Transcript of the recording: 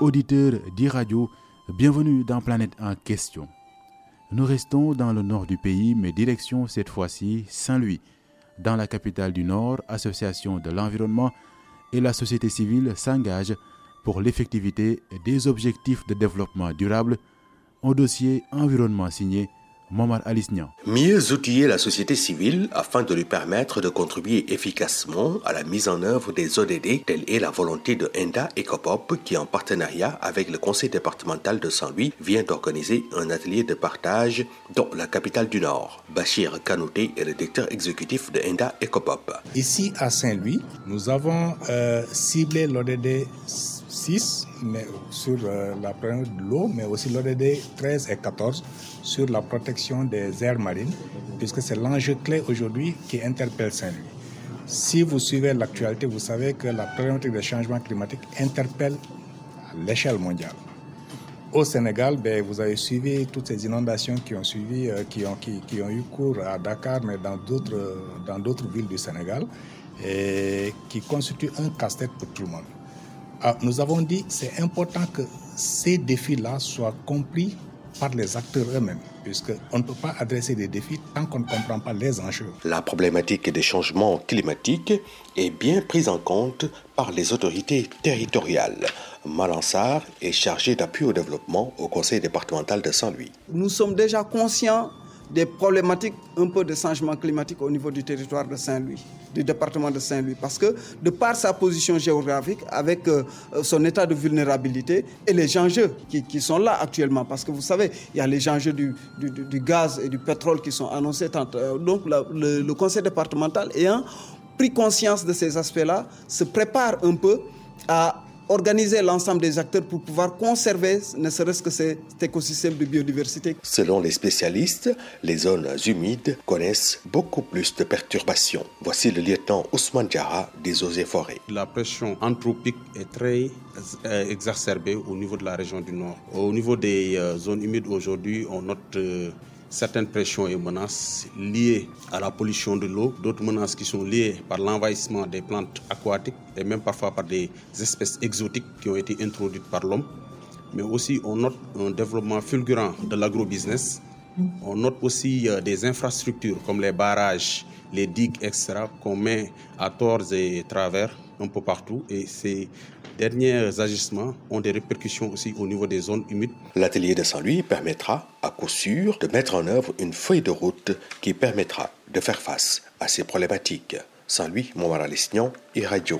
auditeurs d'e-radio, bienvenue dans Planète en question. Nous restons dans le nord du pays, mais direction cette fois-ci Saint-Louis. Dans la capitale du Nord, Association de l'environnement et la société civile s'engagent pour l'effectivité des objectifs de développement durable, un dossier environnement signé Mieux outiller la société civile afin de lui permettre de contribuer efficacement à la mise en œuvre des ODD, telle est la volonté de Enda Ecopop qui, en partenariat avec le conseil départemental de Saint-Louis, vient d'organiser un atelier de partage dans la capitale du Nord. Bachir Kanouté est le directeur exécutif de Enda Ecopop. Ici à Saint-Louis, nous avons euh, ciblé l'ODD 6 mais sur euh, la première de l'eau, mais aussi l'ODD 13 et 14 sur la protection des aires marines, puisque c'est l'enjeu clé aujourd'hui qui interpelle Saint-Louis. Si vous suivez l'actualité, vous savez que la problématique des changements climatiques interpelle à l'échelle mondiale. Au Sénégal, ben, vous avez suivi toutes ces inondations qui ont suivi, euh, qui, ont, eu cours à Dakar, mais dans d'autres, dans d'autres villes du Sénégal, et qui constituent un casse-tête pour tout le monde. Alors, nous avons dit c'est important que ces défis-là soient compris par les acteurs eux-mêmes, puisqu'on ne peut pas adresser des défis tant qu'on ne comprend pas les enjeux. La problématique des changements climatiques est bien prise en compte par les autorités territoriales. Malansar est chargé d'appui au développement au conseil départemental de Saint-Louis. Nous sommes déjà conscients des problématiques un peu de changement climatique au niveau du territoire de Saint-Louis, du département de Saint-Louis, parce que de par sa position géographique, avec euh, son état de vulnérabilité et les enjeux qui, sont là actuellement, parce que vous savez, il y a les enjeux du, gaz et du pétrole qui sont annoncés. Euh, donc le, le conseil départemental ayant pris conscience de ces aspects-là, se prépare un peu à organiser l'ensemble des acteurs pour pouvoir conserver ne serait-ce que cet écosystème de biodiversité. Selon les spécialistes, les zones humides connaissent beaucoup plus de perturbations. Voici le lieutenant Ousmane Diarra des Eaux et Forêts. La pression anthropique est très euh, exacerbée au niveau de la région du Nord. Au niveau des euh, zones humides aujourd'hui, on note euh, certaines pressions et menaces liées à la pollution de l'eau, d'autres menaces qui sont liées par l'envahissement des plantes aquatiques et même parfois par des espèces exotiques qui ont été introduites par l'homme. Mais aussi, on note un développement fulgurant de l'agrobusiness. On note aussi des infrastructures comme les barrages, les digues, etc., qu'on met à tort et travers un peu partout. Et ces derniers agissements ont des répercussions aussi au niveau des zones humides. L'atelier de Saint-Louis permettra, à coup sûr, de mettre en œuvre une feuille de route qui permettra de faire face à ces problématiques. Saint-Louis, Montmartre-Lesnion et Radio.